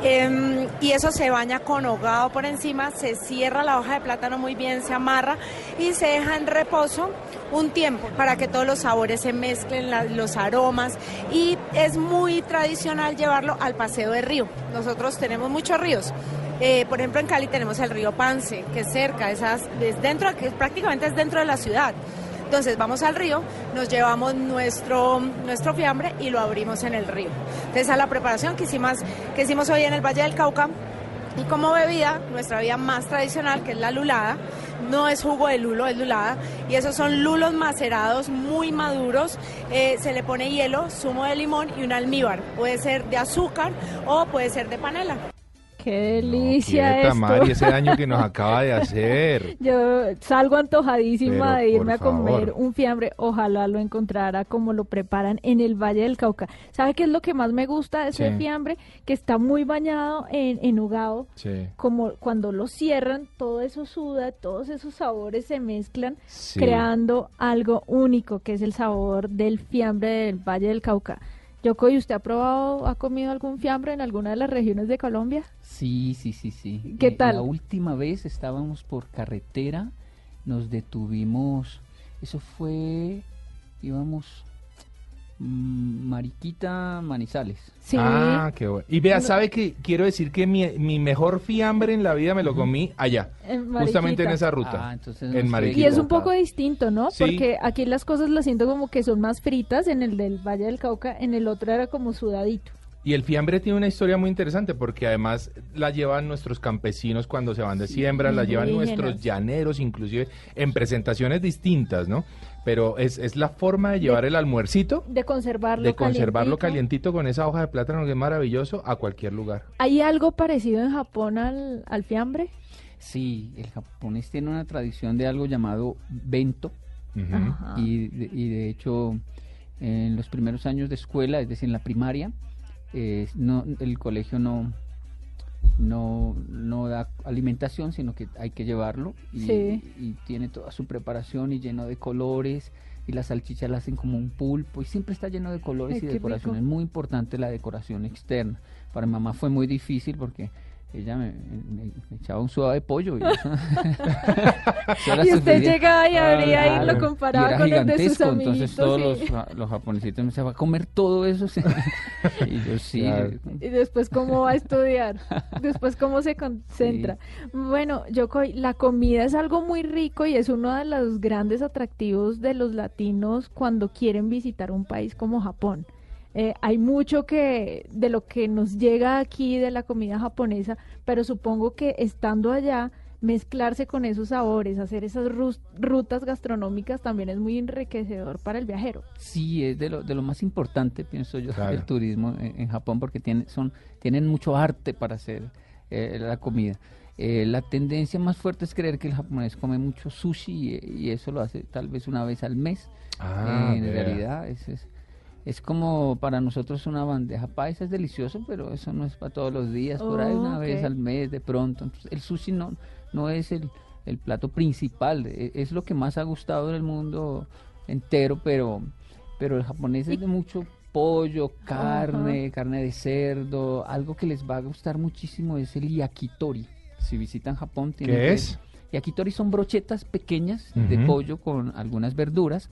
[SPEAKER 12] Em, y eso se baña con hogado por encima, se cierra la hoja de plátano muy bien, se amarra y se deja en reposo un tiempo para que todos los sabores se mezclen, los aromas y es muy tradicional llevarlo al paseo de río. Nosotros tenemos muchos ríos. Eh, por ejemplo, en Cali tenemos el río Pance, que es cerca, esas, es dentro, que prácticamente es dentro de la ciudad. Entonces vamos al río, nos llevamos nuestro, nuestro fiambre y lo abrimos en el río. Entonces esa es la preparación que hicimos, que hicimos hoy en el Valle del Cauca. Y como bebida, nuestra bebida más tradicional, que es la lulada, no es jugo de lulo, es lulada. Y esos son lulos macerados muy maduros. Eh, se le pone hielo, zumo de limón y un almíbar. Puede ser de azúcar o puede ser de panela.
[SPEAKER 6] Qué delicia
[SPEAKER 5] Quieta,
[SPEAKER 6] esto.
[SPEAKER 5] Mari, ese daño que nos acaba de hacer.
[SPEAKER 6] Yo salgo antojadísima
[SPEAKER 5] Pero,
[SPEAKER 6] de irme a comer
[SPEAKER 5] favor.
[SPEAKER 6] un fiambre. Ojalá lo encontrara como lo preparan en el Valle del Cauca. ¿Sabe qué es lo que más me gusta de ese
[SPEAKER 5] Sí.
[SPEAKER 6] fiambre? Que está muy bañado en, en hogao.
[SPEAKER 5] Sí.
[SPEAKER 6] Como cuando lo cierran, todo eso suda, todos esos sabores se mezclan,
[SPEAKER 9] Sí.
[SPEAKER 6] creando algo único, que es el sabor del fiambre del Valle del Cauca. Yoko, ¿y usted ha probado, ha comido algún fiambre en alguna de las regiones de Colombia?
[SPEAKER 9] Sí, sí, sí, sí.
[SPEAKER 6] ¿Qué
[SPEAKER 9] Eh,
[SPEAKER 6] tal?
[SPEAKER 9] La última vez estábamos por carretera, nos detuvimos, eso fue, íbamos Mariquita Manizales.
[SPEAKER 5] Ah, qué bueno. Y vea, ¿sabe que quiero decir que mi, mi mejor fiambre en la vida me lo comí allá?
[SPEAKER 6] En
[SPEAKER 5] justamente en esa ruta.
[SPEAKER 9] Ah, entonces
[SPEAKER 5] en
[SPEAKER 6] Y
[SPEAKER 5] Mariquita.
[SPEAKER 6] es un poco distinto, ¿no?
[SPEAKER 5] Sí.
[SPEAKER 6] Porque aquí las cosas las siento como que son más fritas en el del Valle del Cauca, en el otro era como sudadito.
[SPEAKER 5] Y el fiambre tiene una historia muy interesante porque además la llevan nuestros campesinos cuando se van de siembra, la llevan nuestros llaneros, inclusive en presentaciones distintas, ¿no? Pero es, es la forma de llevar el almuercito,
[SPEAKER 6] De conservarlo
[SPEAKER 5] de conservarlo
[SPEAKER 6] calientito.
[SPEAKER 5] calientito con esa hoja de plátano que es maravilloso a cualquier lugar.
[SPEAKER 6] ¿Hay algo parecido en Japón al, al fiambre?
[SPEAKER 9] Sí, el japonés tiene una tradición de algo llamado bento.
[SPEAKER 6] Ajá.
[SPEAKER 9] Y, de- y de hecho, en los primeros años de escuela, es decir, en la primaria, eh, no, el colegio no, no, no da alimentación, sino que hay que llevarlo. Y,
[SPEAKER 6] Sí.
[SPEAKER 9] y tiene toda su preparación y lleno de colores. Y las salchichas la hacen como un pulpo. Y siempre está lleno de colores
[SPEAKER 6] Ay,
[SPEAKER 9] y decoración.
[SPEAKER 6] rico.
[SPEAKER 9] Es muy importante la decoración externa. Para mi mamá fue muy difícil porque ella me, me- me echaba un sudado de pollo. Y,
[SPEAKER 6] usted llegaba y abría y lo comparaba
[SPEAKER 9] Y era
[SPEAKER 6] con el de sus amiguitos.
[SPEAKER 9] Entonces todos los, los japonesitos me decían, ¿va a comer todo eso? Y yo sí.
[SPEAKER 5] Claro.
[SPEAKER 6] Y después cómo va a estudiar, después cómo se concentra. Bueno, Yokoi, la comida es algo muy rico y es uno de los grandes atractivos de los latinos cuando quieren visitar un país como Japón. Eh, hay mucho que de lo que nos llega aquí de la comida japonesa, pero supongo que estando allá mezclarse con esos sabores, hacer esas rutas gastronómicas también es muy enriquecedor para el viajero.
[SPEAKER 9] Sí, es de lo, de lo más importante, pienso yo,
[SPEAKER 5] Claro.
[SPEAKER 9] el turismo en, en Japón, porque tiene, son, tienen mucho arte para hacer eh, la comida. Eh, la tendencia más fuerte es creer que el japonés come mucho sushi y, y eso lo hace tal vez una vez al mes.
[SPEAKER 5] Ah,
[SPEAKER 9] en
[SPEAKER 5] vea.
[SPEAKER 9] realidad es, es, es como para nosotros una bandeja paisa, es delicioso, pero eso no es para todos los días, por ahí
[SPEAKER 6] Oh,
[SPEAKER 9] una vez
[SPEAKER 6] ok.
[SPEAKER 9] al mes de pronto. Entonces, el sushi no, no es el, el plato principal, e- es lo que más ha gustado en el mundo entero, pero, pero el japonés es de mucho pollo, carne, carne de cerdo, algo que les va a gustar muchísimo es el yakitori. Si visitan Japón, tienen
[SPEAKER 5] ¿Qué
[SPEAKER 9] que-
[SPEAKER 5] es?
[SPEAKER 9] Yakitori son brochetas pequeñas de pollo con algunas verduras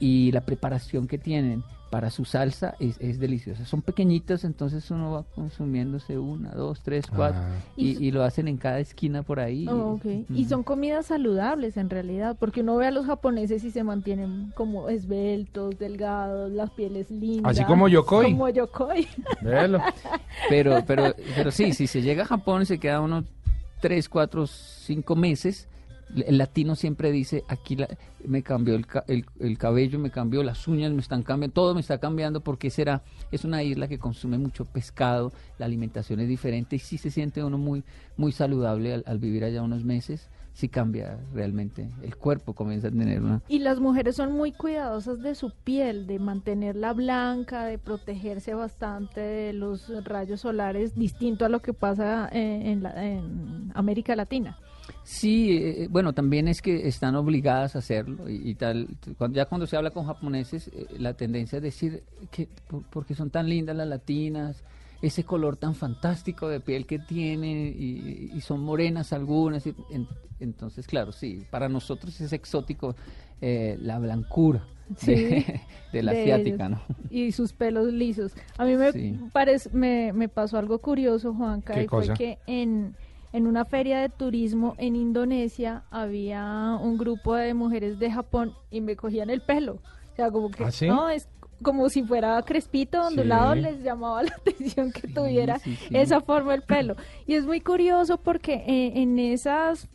[SPEAKER 9] y la preparación que tienen para su salsa es, es deliciosa. Son pequeñitas, entonces uno va consumiéndose una, dos, tres, cuatro
[SPEAKER 5] Ah.
[SPEAKER 9] y, y lo hacen en cada esquina por ahí.
[SPEAKER 6] Oh, ok. Y son comidas saludables en realidad, porque uno ve a los japoneses y se mantienen como esbeltos, delgados, las pieles lindas.
[SPEAKER 5] Así como Yokoi.
[SPEAKER 6] Como Yokoi.
[SPEAKER 5] Véalo.
[SPEAKER 9] Pero, pero, pero sí, si se llega a Japón y se queda unos tres, cuatro, cinco meses, el latino siempre dice, aquí la- me cambió el, el, el cabello, me cambió las uñas, me están cambiando, todo me está cambiando porque será, es una isla que consume mucho pescado, la alimentación es diferente y sí se siente uno muy, muy saludable al, al vivir allá unos meses, sí cambia realmente, el cuerpo comienza a tener una...
[SPEAKER 6] Y las mujeres son muy cuidadosas de su piel, de mantenerla blanca, de protegerse bastante de los rayos solares, distinto a lo que pasa eh, en, la- en América Latina.
[SPEAKER 9] Sí, eh, bueno, también es que están obligadas a hacerlo y, y tal. Cuando, ya cuando se habla con japoneses, eh, la tendencia es decir que por- porque son tan lindas las latinas, ese color tan fantástico de piel que tienen y, y son morenas algunas. y en- entonces, claro, sí, para nosotros es exótico eh, la blancura
[SPEAKER 6] Sí,
[SPEAKER 9] de, de la
[SPEAKER 6] de
[SPEAKER 9] asiática,
[SPEAKER 6] ellos.
[SPEAKER 9] ¿no?
[SPEAKER 6] Y sus pelos lisos. A mí me,
[SPEAKER 9] Sí.
[SPEAKER 6] parece, me, me pasó algo curioso, Juanca,
[SPEAKER 5] ¿Qué
[SPEAKER 6] y fue que en, en una feria de turismo en Indonesia había un grupo de mujeres de Japón y me cogían el pelo. O sea, como que,
[SPEAKER 5] ¿Ah, sí?
[SPEAKER 6] no, es como si fuera crespito, ondulado,
[SPEAKER 5] Sí.
[SPEAKER 6] les llamaba la atención que tuviera
[SPEAKER 9] sí,
[SPEAKER 6] esa forma el pelo. Y es muy curioso porque eh, en esas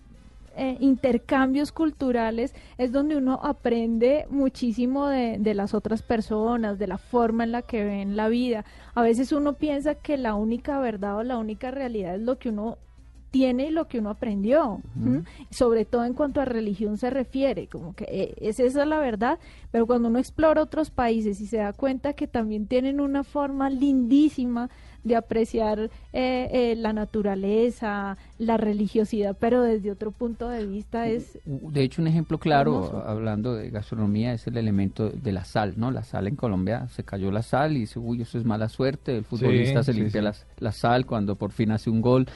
[SPEAKER 6] eh, intercambios culturales es donde uno aprende muchísimo de, de las otras personas, de la forma en la que ven la vida. A veces uno piensa que la única verdad o la única realidad es lo que uno tiene lo que uno aprendió, sobre todo en cuanto a religión se refiere, como que eh, es esa la verdad, pero cuando uno explora otros países y se da cuenta que también tienen una forma lindísima de apreciar eh, eh, la naturaleza, la religiosidad, pero desde otro punto de vista es...
[SPEAKER 9] De hecho, un ejemplo claro,
[SPEAKER 6] Hermoso.
[SPEAKER 9] hablando de gastronomía, es el elemento de la sal, ¿no? La sal en Colombia, se cayó la sal y dice, uy, eso es mala suerte, el futbolista se
[SPEAKER 5] sí,
[SPEAKER 9] limpia
[SPEAKER 5] sí.
[SPEAKER 9] La, sal cuando por fin hace un gol.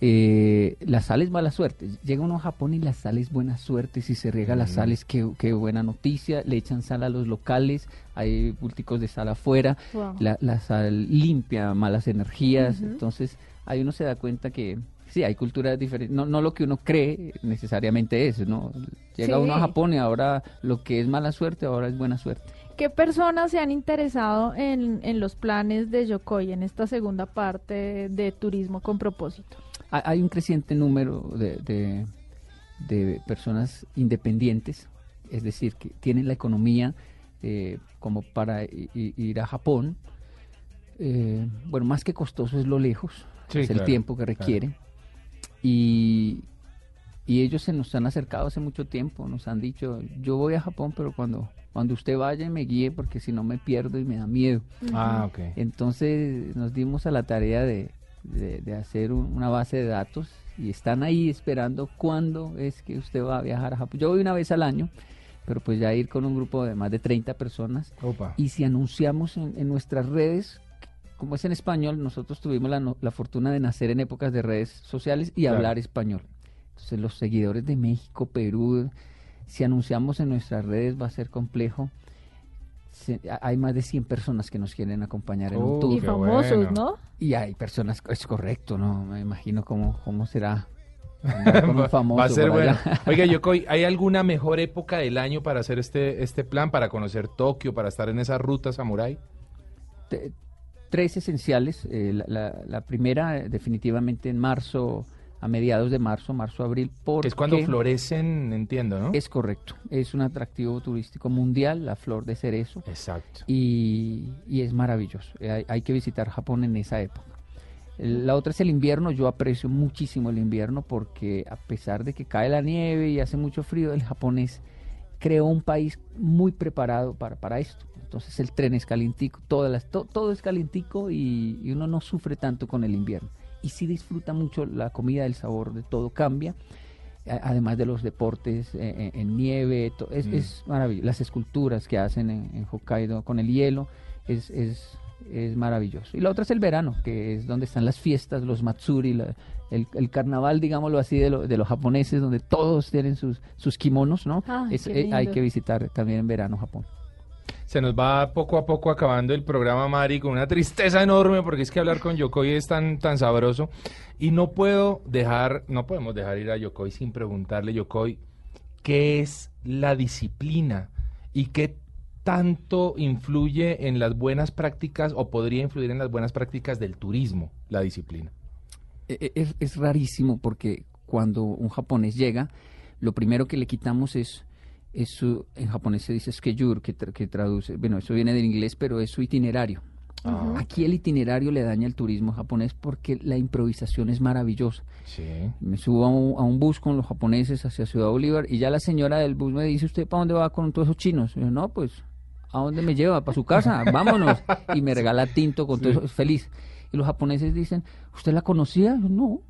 [SPEAKER 9] Eh, la sal es mala suerte. Llega uno a Japón y la sal es buena suerte. Si se riega la sal es que, qué buena noticia. Le echan sal a los locales. Hay bulticos de sal afuera.
[SPEAKER 6] Wow.
[SPEAKER 9] La, la sal limpia malas energías. Entonces ahí uno se da cuenta que sí, hay culturas diferentes. No, no lo que uno cree necesariamente es. ¿no? Llega
[SPEAKER 6] Sí.
[SPEAKER 9] uno a Japón y ahora lo que es mala suerte ahora es buena suerte.
[SPEAKER 6] ¿Qué personas se han interesado en, en los planes de Yokoi en esta segunda parte de turismo con propósito?
[SPEAKER 9] Ha- Hay un creciente número de, de- de personas independientes, es decir, que tienen la economía eh, como para ir a Japón. Eh, bueno, más que costoso es lo lejos,
[SPEAKER 5] Sí,
[SPEAKER 9] es el tiempo que
[SPEAKER 5] claro.
[SPEAKER 9] requiere. Y, y ellos se nos han acercado hace mucho tiempo, nos han dicho, yo voy a Japón, pero cuando, cuando usted vaya me guíe porque si no me pierdo y me da miedo.
[SPEAKER 5] Ah, ok.
[SPEAKER 9] Entonces nos dimos a la tarea de, de- de hacer un- una base de datos y están ahí esperando cuándo es que usted va a viajar a Japón. Yo voy una vez al año, pero pues ya ir con un grupo de más de 30 personas.
[SPEAKER 5] Opa.
[SPEAKER 9] Y si anunciamos en, en nuestras redes, como es en español, nosotros tuvimos la, no- la fortuna de nacer en épocas de redes sociales y
[SPEAKER 5] Claro.
[SPEAKER 9] hablar español. Entonces los seguidores de México, Perú, si anunciamos en nuestras redes va a ser complejo. Hay más de 100 personas que nos quieren acompañar en un
[SPEAKER 5] Oh,
[SPEAKER 9] tour.
[SPEAKER 6] Y famosos,
[SPEAKER 5] bueno.
[SPEAKER 6] ¿no?
[SPEAKER 9] Y hay personas, es correcto, ¿no? Me imagino cómo, cómo será. con un famoso
[SPEAKER 5] Va a ser bueno.
[SPEAKER 9] allá.
[SPEAKER 5] Oiga, Yokoi, ¿hay alguna mejor época del año para hacer este, este plan, para conocer Tokio, para estar en esa ruta samurái?
[SPEAKER 9] Te- tres esenciales. eh, la, la- la primera, definitivamente en marzo, a mediados de marzo, marzo-abril,
[SPEAKER 5] Que
[SPEAKER 9] porque
[SPEAKER 5] es cuando florecen, entiendo, ¿no?
[SPEAKER 9] Es correcto. Es un atractivo turístico mundial, la flor de cerezo.
[SPEAKER 5] Exacto.
[SPEAKER 9] y, y es maravilloso. Hay, hay que visitar Japón en esa época. La otra es el invierno. Yo aprecio muchísimo el invierno porque a pesar de que cae la nieve y hace mucho frío, el japonés creó un país muy preparado para, para esto. Entonces el tren es calientico, todas las, to- todo es calientico y, y uno no sufre tanto con el invierno. Y sí disfruta mucho la comida, el sabor de todo cambia. Además de los deportes eh, en, en nieve, to- es,
[SPEAKER 5] Mm.
[SPEAKER 9] es maravilloso. Las esculturas que hacen en, en Hokkaido con el hielo es, es, es maravilloso. Y la otra es el verano, que es donde están las fiestas, los matsuri, la- el, el carnaval, digámoslo así, de, lo- de los japoneses, donde todos tienen sus, sus kimonos, ¿no?
[SPEAKER 6] Ay,
[SPEAKER 9] Es- eh, hay que visitar también en verano Japón.
[SPEAKER 5] Se nos va poco a poco acabando el programa, Mari, con una tristeza enorme, porque es que hablar con Yokoi es tan, tan sabroso. Y no puedo dejar, no podemos dejar ir a Yokoi sin preguntarle, Yokoi, ¿qué es la disciplina? ¿Y qué tanto influye en las buenas prácticas o podría influir en las buenas prácticas del turismo, la disciplina?
[SPEAKER 9] E- e- Es, es rarísimo porque cuando un japonés llega, lo primero que le quitamos es, es su, en japonés se dice skejur, que, tra- que traduce, bueno, eso viene del inglés, pero es su itinerario. Aquí el itinerario le daña el turismo japonés porque la improvisación es maravillosa.
[SPEAKER 5] Sí.
[SPEAKER 9] Me subo a un, a un bus con los japoneses hacia Ciudad Bolívar y ya la señora del bus me dice, ¿usted para dónde va con todos esos chinos? Y yo, no, pues, ¿a dónde me lleva? ¿Para su casa? Vámonos. Y me regala tinto con todo eso, feliz. Y los japoneses dicen, ¿usted la conocía? Yo, no,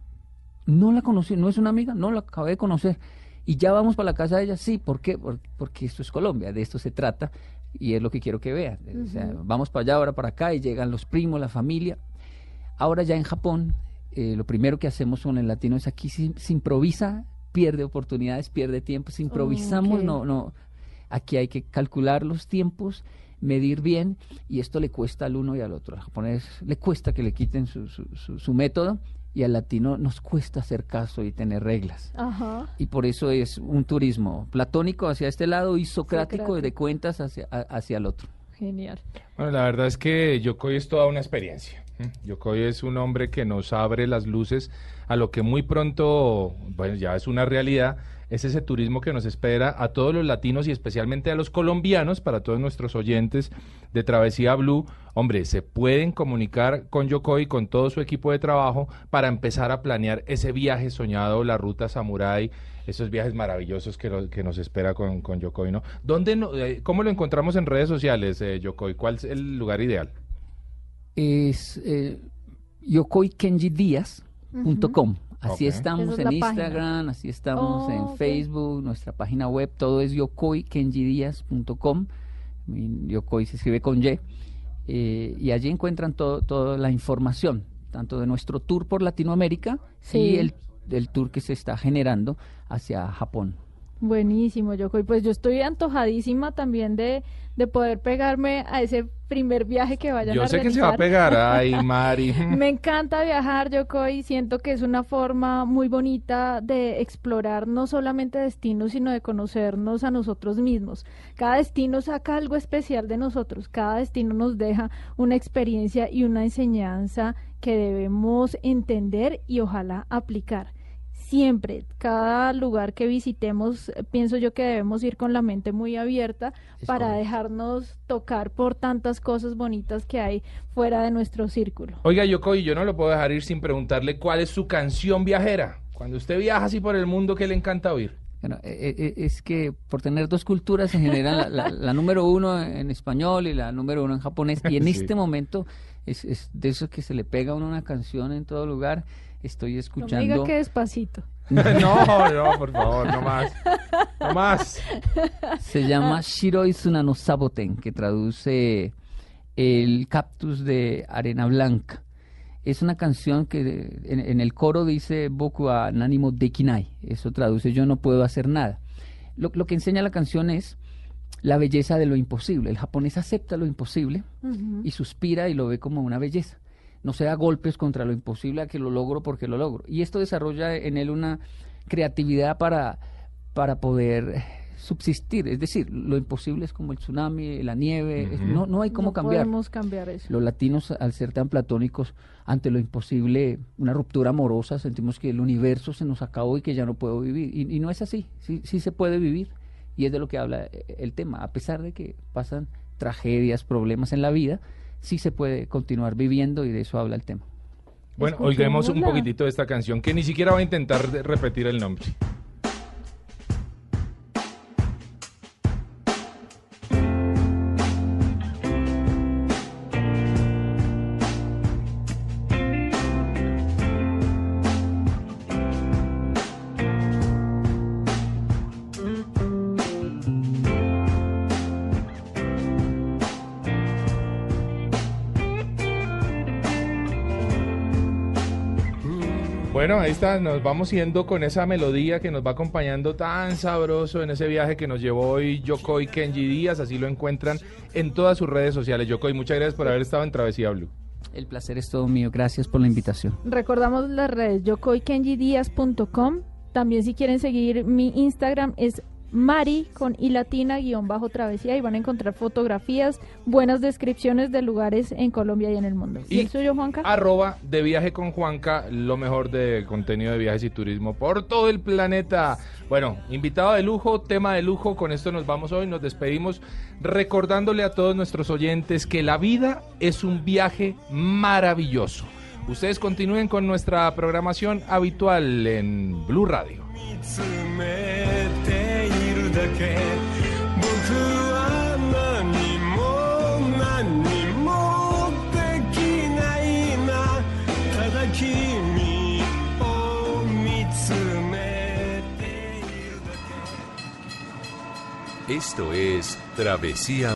[SPEAKER 9] no la conocí, no es una amiga, no, la acabé de conocer. Y ya vamos para la casa de ella, sí, ¿por qué? Por- porque esto es Colombia, de esto se trata y es lo que quiero que vean. O sea, vamos para allá, ahora para acá y llegan los primos, la familia. Ahora ya en Japón, eh, lo primero que hacemos con el latino es aquí se, se improvisa, pierde oportunidades, pierde tiempo, si improvisamos, no, no, aquí hay que calcular los tiempos, medir bien y esto le cuesta al uno y al otro. Al japonés le cuesta que le quiten su, su, su- su método y al latino nos cuesta hacer caso y tener reglas.
[SPEAKER 6] Ajá.
[SPEAKER 9] Y por eso es un turismo platónico hacia este lado y socrático
[SPEAKER 6] Socrático.
[SPEAKER 9] de cuentas hacia, a- hacia el otro.
[SPEAKER 6] Genial.
[SPEAKER 5] Bueno, la verdad es que Yokoi es toda una experiencia. Yokoi es un hombre que nos abre las luces a lo que muy pronto, bueno, ya es una realidad, es ese turismo que nos espera a todos los latinos y especialmente a los colombianos, para todos nuestros oyentes de Travesía Blue. Hombre, se pueden comunicar con Yokoi, con todo su equipo de trabajo, para empezar a planear ese viaje soñado, la ruta Samurai, esos viajes maravillosos que, lo- que nos espera con, con Yokoi, ¿no? ¿Dónde, no- eh, ¿Cómo lo encontramos en redes sociales, eh, Yokoi? ¿Cuál es el lugar ideal?
[SPEAKER 9] Es eh, yokoikenjidías.com. Así estamos
[SPEAKER 6] es
[SPEAKER 9] en
[SPEAKER 6] página.
[SPEAKER 9] Instagram, así estamos
[SPEAKER 6] Oh,
[SPEAKER 9] en
[SPEAKER 6] ok.
[SPEAKER 9] Facebook, nuestra página web, todo es yokoikenjidías.com. Yokoi se escribe con Y. eh, y allí encuentran todo, toda la información. tanto de nuestro tour por Latinoamérica
[SPEAKER 6] Sí.
[SPEAKER 9] y el, el tour que se está generando hacia Japón.
[SPEAKER 6] Buenísimo, Yoko. Y pues yo estoy antojadísima también de, de poder pegarme a ese primer viaje que vayan
[SPEAKER 5] Yo
[SPEAKER 6] a
[SPEAKER 5] sé que se va a pegar. Ay, Mari.
[SPEAKER 6] Me encanta viajar, Yoko, y siento que es una forma muy bonita de explorar no solamente destinos, sino de conocernos a nosotros mismos. Cada destino saca algo especial de nosotros, cada destino nos deja una experiencia y una enseñanza que debemos entender y ojalá aplicar. Siempre, cada lugar que visitemos, eh, pienso yo que debemos ir con la mente muy abierta para dejarnos tocar por tantas cosas bonitas que hay fuera de nuestro círculo.
[SPEAKER 5] Oiga, Yoko, y yo no lo puedo dejar ir sin preguntarle cuál es su canción viajera. Cuando usted viaja así por el mundo, ¿qué le encanta oír?
[SPEAKER 9] Bueno, eh, eh, es que por tener dos culturas se genera la, la- la número uno en español y la número uno en japonés. Y en
[SPEAKER 5] Sí.
[SPEAKER 9] este momento es, es de eso que se le pega a uno una canción en todo lugar. Estoy
[SPEAKER 6] No me
[SPEAKER 9] escuchando.
[SPEAKER 6] diga que despacito.
[SPEAKER 5] no, no, por favor, no más. No más.
[SPEAKER 9] Se llama Shiroi Tsunano Saboten, que traduce el cactus de arena blanca. Es una canción que en, en el coro dice Boku a Nanimo Dekinai. Eso traduce yo no puedo hacer nada. Lo, lo que enseña la canción es la belleza de lo imposible. El japonés acepta lo imposible y suspira y lo ve como una belleza. No se da golpes contra lo imposible a que lo logro porque lo logro. Y esto desarrolla en él una creatividad para, para poder subsistir. Es decir, lo imposible es como el tsunami, la nieve, es- no, no hay cómo
[SPEAKER 6] no
[SPEAKER 9] cambiar.
[SPEAKER 6] podemos cambiar eso.
[SPEAKER 9] Los latinos, al ser tan platónicos ante lo imposible, una ruptura amorosa, sentimos que el universo se nos acabó y que ya no puedo vivir. Y, y no es así, sí, sí se puede vivir. Y es de lo que habla eh, el tema. A pesar de que pasan tragedias, problemas en la vida, sí se puede continuar viviendo y de eso habla el tema.
[SPEAKER 5] Bueno, oigamos un poquitito de esta canción que ni siquiera va a intentar repetir el nombre. Bueno, ahí está, nos vamos yendo con esa melodía que nos va acompañando tan sabroso en ese viaje que nos llevó hoy Yokoi Kenji Díaz, así lo encuentran en todas sus redes sociales. Yokoi, muchas gracias por haber estado en Travesía Blue.
[SPEAKER 9] El placer es todo mío. Gracias por la invitación.
[SPEAKER 6] Recordamos las redes yokoikenjidias.com. También si quieren seguir mi Instagram es Mari con i latina guion bajo travesía y van a encontrar fotografías, buenas descripciones de lugares en Colombia y en el mundo. ¿Y,
[SPEAKER 5] Y
[SPEAKER 6] el suyo, Juanca?
[SPEAKER 5] Arroba de viaje con Juanca, lo mejor de contenido de viajes y turismo por todo el planeta. Bueno, invitado de lujo, tema de lujo, con esto nos vamos hoy, nos despedimos recordándole a todos nuestros oyentes que la vida es un viaje maravilloso. Ustedes continúen con nuestra programación habitual en Blue Radio.
[SPEAKER 4] 詰めているだけ僕は何も何もできないなただ君を見つめているだけ
[SPEAKER 10] Esto es Travesía